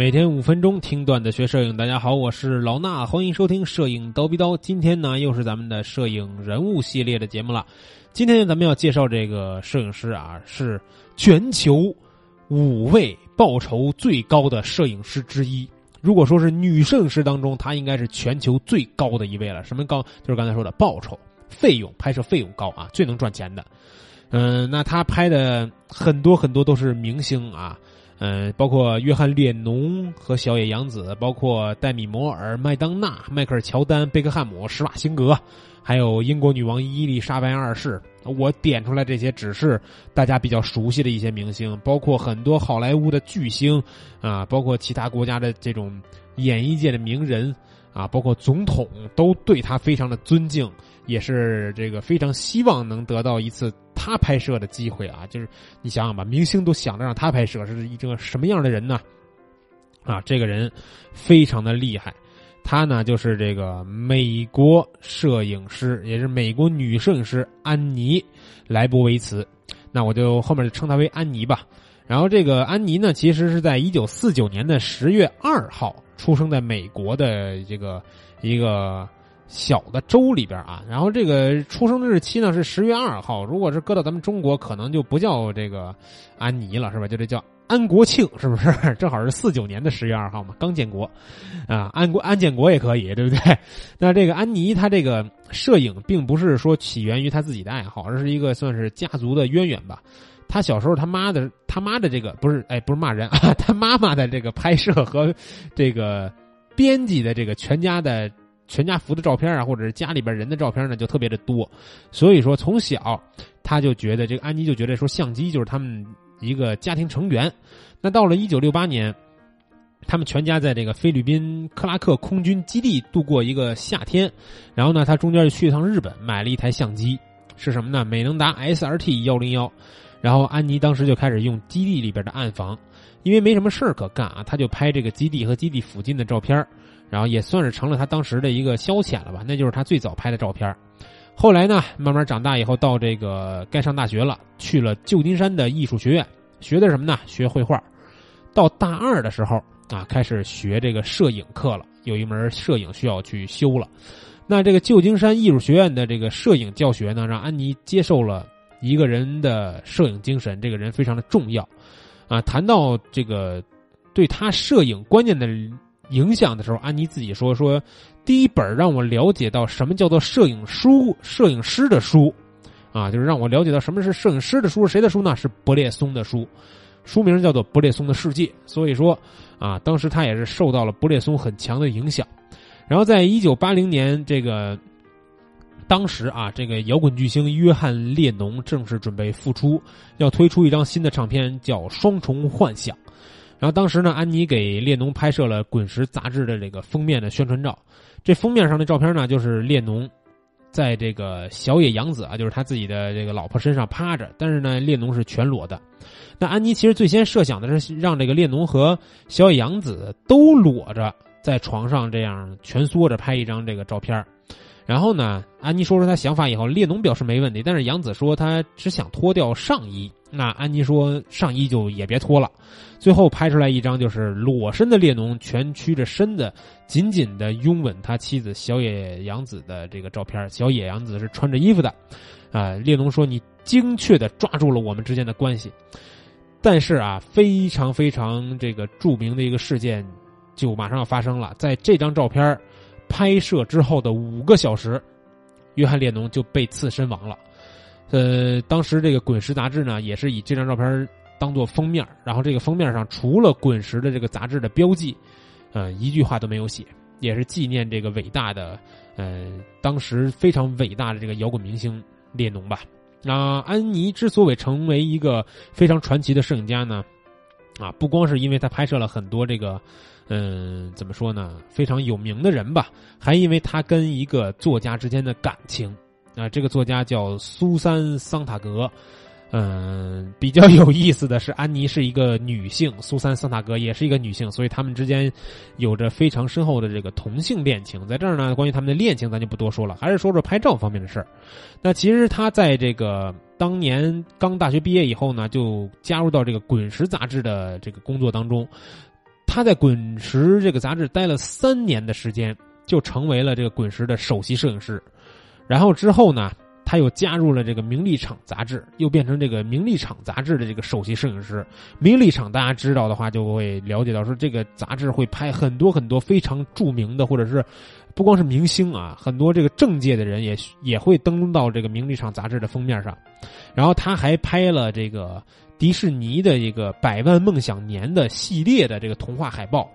每天五分钟听段子学摄影，大家好，我是老衲，欢迎收听摄影刀逼刀。今天呢，又是咱们的摄影人物系列的节目了。今天咱们要介绍这个摄影师啊，是全球五位报酬最高的摄影师之一。如果说是女摄影师当中，她应该是全球最高的一位了。什么高？就是刚才说的报酬、费用、拍摄费用高啊，最能赚钱的。嗯，那她拍的很多很多都是明星啊。嗯，包括约翰列侬和小野洋子，包括戴米摩尔、麦当娜、迈克尔乔丹、贝克汉姆、施瓦辛格，还有英国女王伊丽莎白二世。我点出来这些只是大家比较熟悉的一些明星，包括很多好莱坞的巨星啊，包括其他国家的这种演艺界的名人啊，包括总统都对他非常的尊敬，也是这个非常希望能得到一次。他拍摄的机会啊，就是你想想吧，明星都想着让他拍摄，是一个什么样的人呢？啊，这个人非常的厉害，他呢就是这个美国摄影师，也是美国女摄影师安妮莱博维茨，那我就后面就称她为安妮吧。然后这个安妮呢，其实是在一九四九年的十月二号出生在美国的这个一个。小的州里边啊，然后这个出生的日期呢是十月二号。如果是搁到咱们中国，可能就不叫这个安妮了，是吧？就这叫安国庆，是不是？正好是四九年的十月二号嘛，刚建国啊。安国安建国也可以，对不对？那这个安妮她这个摄影并不是说起源于她自己的爱好，而是一个算是家族的渊源吧。她小时候他妈的他妈的这个不是哎不是骂人啊，他妈妈的这个拍摄和这个编辑的这个全家的。全家福的照片啊，或者是家里边人的照片呢，就特别的多。所以说，从小他就觉得这个安妮就觉得说，相机就是他们一个家庭成员。那到了一九六八年，他们全家在这个菲律宾克拉克空军基地度过一个夏天。然后呢，他中间就去一趟日本，买了一台相机，是什么呢？美能达 SRT 幺零幺。然后安妮当时就开始用基地里边的暗房，因为没什么事儿可干啊，他就拍这个基地和基地附近的照片。然后也算是成了他当时的一个消遣了吧，那就是他最早拍的照片。后来呢，慢慢长大以后，到这个该上大学了，去了旧金山的艺术学院，学的什么呢？学绘画。到大二的时候啊，开始学这个摄影课了，有一门摄影需要去修了。那这个旧金山艺术学院的这个摄影教学呢，让安妮接受了一个人的摄影精神，这个人非常的重要。啊，谈到这个对他摄影观念的。影响的时候，安妮自己说：“说第一本让我了解到什么叫做摄影书、摄影师的书，啊，就是让我了解到什么是摄影师的书。谁的书呢？是伯列松的书，书名叫做《伯列松的世界》。所以说，啊，当时他也是受到了伯列松很强的影响。然后，在一九八零年，这个当时啊，这个摇滚巨星约翰列侬正式准备复出，要推出一张新的唱片，叫《双重幻想》。”然后当时呢，安妮给列侬拍摄了《滚石》杂志的这个封面的宣传照。这封面上的照片呢，就是列侬在这个小野洋子啊，就是他自己的这个老婆身上趴着，但是呢，列侬是全裸的。那安妮其实最先设想的是让这个列侬和小野洋子都裸着在床上这样蜷缩着拍一张这个照片。然后呢，安妮说说她想法以后，列侬表示没问题，但是杨子说他只想脱掉上衣。那安妮说上衣就也别脱了。最后拍出来一张就是裸身的列侬，蜷曲着身子，紧紧的拥吻他妻子小野洋子的这个照片。小野洋子是穿着衣服的，啊，列侬说你精确的抓住了我们之间的关系。但是啊，非常非常这个著名的一个事件，就马上要发生了。在这张照片拍摄之后的五个小时，约翰列侬就被刺身亡了。呃，当时这个《滚石》杂志呢，也是以这张照片。当做封面，然后这个封面上除了滚石的这个杂志的标记，呃，一句话都没有写，也是纪念这个伟大的，呃，当时非常伟大的这个摇滚明星列侬吧。那安妮之所以成为一个非常传奇的摄影家呢，啊，不光是因为他拍摄了很多这个，嗯，怎么说呢，非常有名的人吧，还因为他跟一个作家之间的感情，啊，这个作家叫苏珊桑塔格。嗯，比较有意思的是，安妮是一个女性，苏珊桑塔格也是一个女性，所以他们之间有着非常深厚的这个同性恋情。在这儿呢，关于他们的恋情，咱就不多说了，还是说说拍照方面的事儿。那其实他在这个当年刚大学毕业以后呢，就加入到这个《滚石》杂志的这个工作当中。他在《滚石》这个杂志待了三年的时间，就成为了这个《滚石》的首席摄影师。然后之后呢，他又加入了这个《名利场》杂志，又变成这个《名利场》杂志的这个首席摄影师。《名利场》大家知道的话，就会了解到说，这个杂志会拍很多很多非常著名的，或者是不光是明星啊，很多这个政界的人也也会登到这个《名利场》杂志的封面上。然后他还拍了这个迪士尼的一个《百万梦想年》的系列的这个童话海报。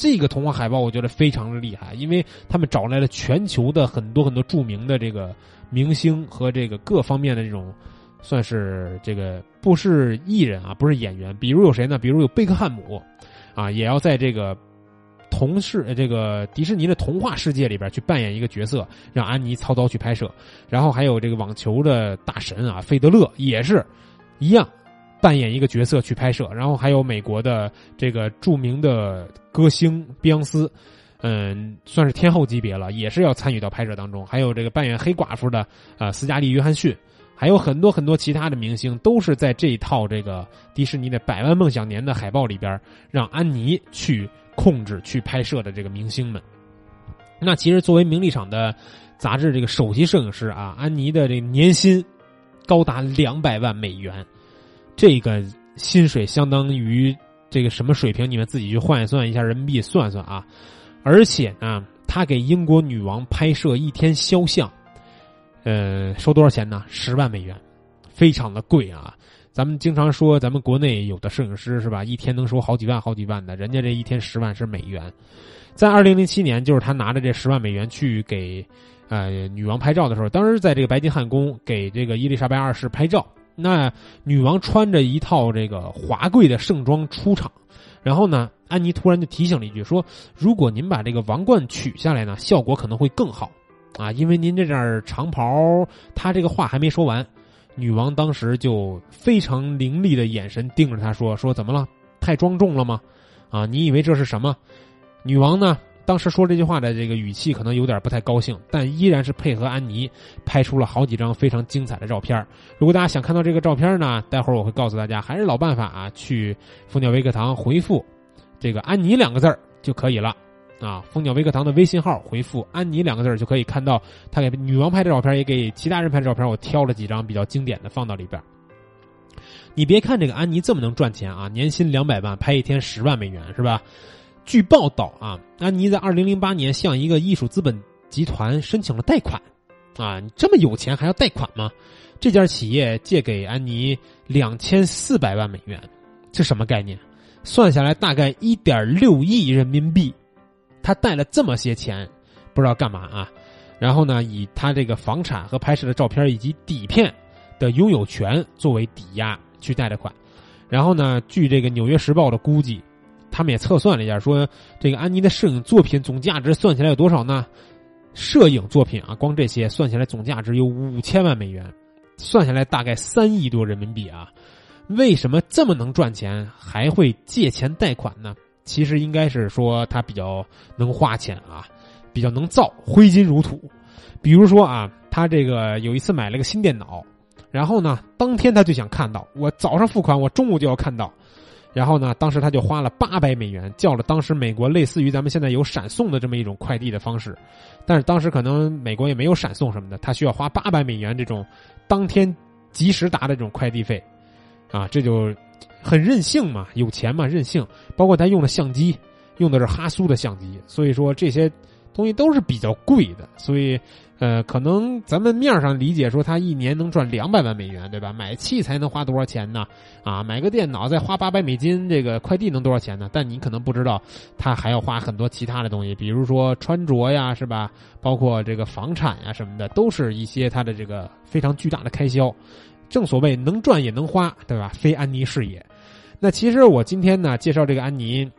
这个童话海报我觉得非常的厉害，因为他们找来了全球的很多很多著名的这个明星和这个各方面的这种，算是这个不是艺人啊，不是演员，比如有谁呢？比如有贝克汉姆，啊，也要在这个同事这个迪士尼的童话世界里边去扮演一个角色，让安妮操刀去拍摄。然后还有这个网球的大神啊，费德勒也是一样。扮演一个角色去拍摄，然后还有美国的这个著名的歌星碧昂斯，嗯，算是天后级别了，也是要参与到拍摄当中。还有这个扮演黑寡妇的啊斯嘉丽约翰逊，还有很多很多其他的明星，都是在这一套这个迪士尼的《百万梦想年》的海报里边，让安妮去控制去拍摄的这个明星们。那其实作为名利场的杂志这个首席摄影师啊，安妮的这个年薪高达两百万美元。这个薪水相当于这个什么水平？你们自己去换算一下人民币，算算啊！而且呢，他给英国女王拍摄一天肖像，呃，收多少钱呢？十万美元，非常的贵啊！咱们经常说，咱们国内有的摄影师是吧，一天能收好几万、好几万的，人家这一天十万是美元。在二零零七年，就是他拿着这十万美元去给呃女王拍照的时候，当时在这个白金汉宫给这个伊丽莎白二世拍照。那女王穿着一套这个华贵的盛装出场，然后呢，安妮突然就提醒了一句说：“如果您把这个王冠取下来呢，效果可能会更好，啊，因为您这件长袍。”她这个话还没说完，女王当时就非常凌厉的眼神盯着她说：“说怎么了？太庄重了吗？啊，你以为这是什么？”女王呢？当时说这句话的这个语气可能有点不太高兴，但依然是配合安妮拍出了好几张非常精彩的照片。如果大家想看到这个照片呢，待会儿我会告诉大家，还是老办法啊，去蜂鸟微课堂回复这个“安妮”两个字就可以了啊。蜂鸟微课堂的微信号回复“安妮”两个字就可以看到他给女王拍的照片，也给其他人拍的照片。我挑了几张比较经典的放到里边。你别看这个安妮这么能赚钱啊，年薪两百万，拍一天十万美元是吧？据报道啊，安妮在二零零八年向一个艺术资本集团申请了贷款，啊，你这么有钱还要贷款吗？这家企业借给安妮两千四百万美元，这什么概念？算下来大概一点六亿人民币，他贷了这么些钱，不知道干嘛啊？然后呢，以他这个房产和拍摄的照片以及底片的拥有权作为抵押去贷的款，然后呢，据这个《纽约时报》的估计。他们也测算了一下，说这个安妮的摄影作品总价值算起来有多少呢？摄影作品啊，光这些算起来总价值有五千万美元，算下来大概三亿多人民币啊！为什么这么能赚钱，还会借钱贷款呢？其实应该是说他比较能花钱啊，比较能造，挥金如土。比如说啊，他这个有一次买了个新电脑，然后呢，当天他就想看到，我早上付款，我中午就要看到。然后呢，当时他就花了八百美元叫了当时美国类似于咱们现在有闪送的这么一种快递的方式，但是当时可能美国也没有闪送什么的，他需要花八百美元这种当天及时达的这种快递费，啊，这就很任性嘛，有钱嘛，任性。包括他用的相机，用的是哈苏的相机，所以说这些东西都是比较贵的，所以。呃，可能咱们面上理解说他一年能赚两百万美元，对吧？买器材能花多少钱呢？啊，买个电脑再花八百美金，这个快递能多少钱呢？但你可能不知道，他还要花很多其他的东西，比如说穿着呀，是吧？包括这个房产呀什么的，都是一些他的这个非常巨大的开销。正所谓能赚也能花，对吧？非安妮是也。那其实我今天呢介绍这个安妮。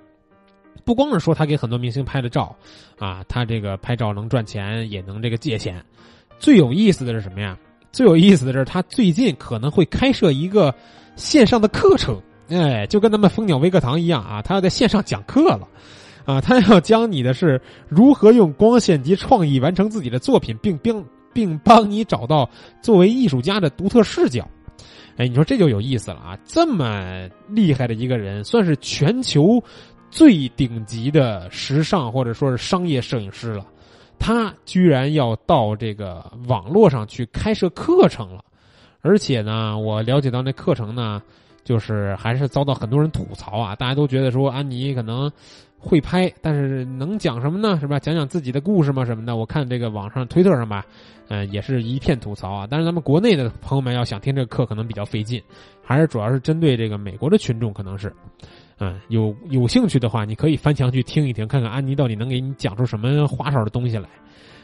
不光是说他给很多明星拍的照，啊，他这个拍照能赚钱，也能这个借钱。最有意思的是什么呀？最有意思的是他最近可能会开设一个线上的课程，哎，就跟咱们蜂鸟微课堂一样啊，他要在线上讲课了，啊，他要教你的是如何用光线及创意完成自己的作品，并并并帮你找到作为艺术家的独特视角。哎，你说这就有意思了啊！这么厉害的一个人，算是全球。最顶级的时尚或者说是商业摄影师了，他居然要到这个网络上去开设课程了，而且呢，我了解到那课程呢，就是还是遭到很多人吐槽啊，大家都觉得说安妮可能会拍，但是能讲什么呢？是吧？讲讲自己的故事吗？什么的？我看这个网上推特上吧，嗯，也是一片吐槽啊。但是咱们国内的朋友们要想听这个课，可能比较费劲，还是主要是针对这个美国的群众，可能是。嗯，有有兴趣的话，你可以翻墙去听一听，看看安妮到底能给你讲出什么花哨的东西来。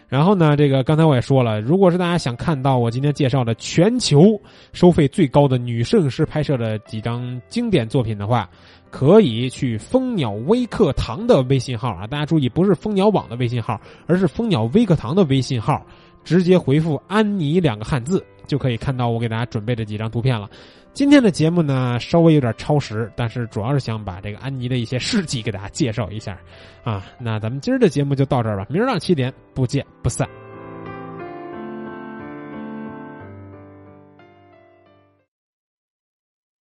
然后呢，这个刚才我也说了，如果是大家想看到我今天介绍的全球收费最高的女摄影师拍摄的几张经典作品的话，可以去蜂鸟微课堂的微信号啊，大家注意，不是蜂鸟网的微信号，而是蜂鸟微课堂的微信号，直接回复“安妮”两个汉字，就可以看到我给大家准备的几张图片了。今天的节目呢，稍微有点超时，但是主要是想把这个安妮的一些事迹给大家介绍一下，啊，那咱们今儿的节目就到这儿吧，明儿上七点不见不散。